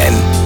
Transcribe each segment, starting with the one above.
FFN, die Kirche.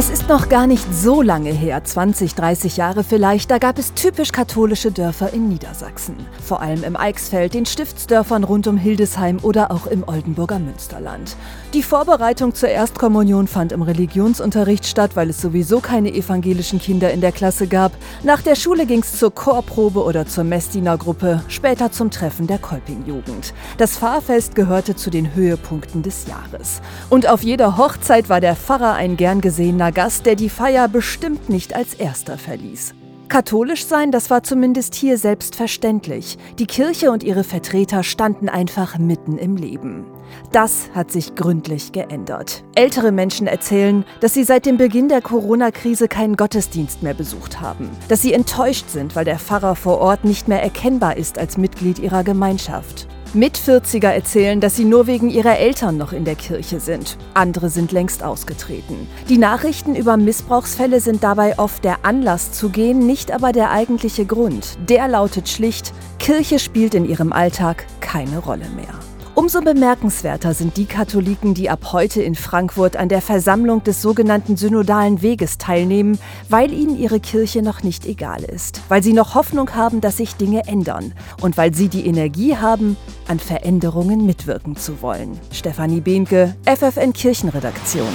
Es ist noch gar nicht so lange her, 20, 30 Jahre vielleicht, da gab es typisch katholische Dörfer in Niedersachsen. Vor allem im Eichsfeld, den Stiftsdörfern rund um Hildesheim oder auch im Oldenburger Münsterland. Die Vorbereitung zur Erstkommunion fand im Religionsunterricht statt, weil es sowieso keine evangelischen Kinder in der Klasse gab. Nach der Schule ging es zur Chorprobe oder zur Messdienergruppe, später zum Treffen der Kolpingjugend. Das Fahrfest gehörte zu den Höhepunkten des Jahres. Und auf jeder Hochzeit war der Pfarrer ein gern gesehener Gast, der die Feier bestimmt nicht als erster verließ. Katholisch sein, das war zumindest hier selbstverständlich. Die Kirche und ihre Vertreter standen einfach mitten im Leben. Das hat sich gründlich geändert. Ältere Menschen erzählen, dass sie seit dem Beginn der Corona-Krise keinen Gottesdienst mehr besucht haben, dass sie enttäuscht sind, weil der Pfarrer vor Ort nicht mehr erkennbar ist als Mitglied ihrer Gemeinschaft. Mit-40er erzählen, dass sie nur wegen ihrer Eltern noch in der Kirche sind. Andere sind längst ausgetreten. Die Nachrichten über Missbrauchsfälle sind dabei oft der Anlass zu gehen, nicht aber der eigentliche Grund. Der lautet schlicht, Kirche spielt in ihrem Alltag keine Rolle mehr. Umso bemerkenswerter sind die Katholiken, die ab heute in Frankfurt an der Versammlung des sogenannten Synodalen Weges teilnehmen, weil ihnen ihre Kirche noch nicht egal ist, weil sie noch Hoffnung haben, dass sich Dinge ändern und weil sie die Energie haben, an Veränderungen mitwirken zu wollen. Stefanie Behnke, FFN Kirchenredaktion.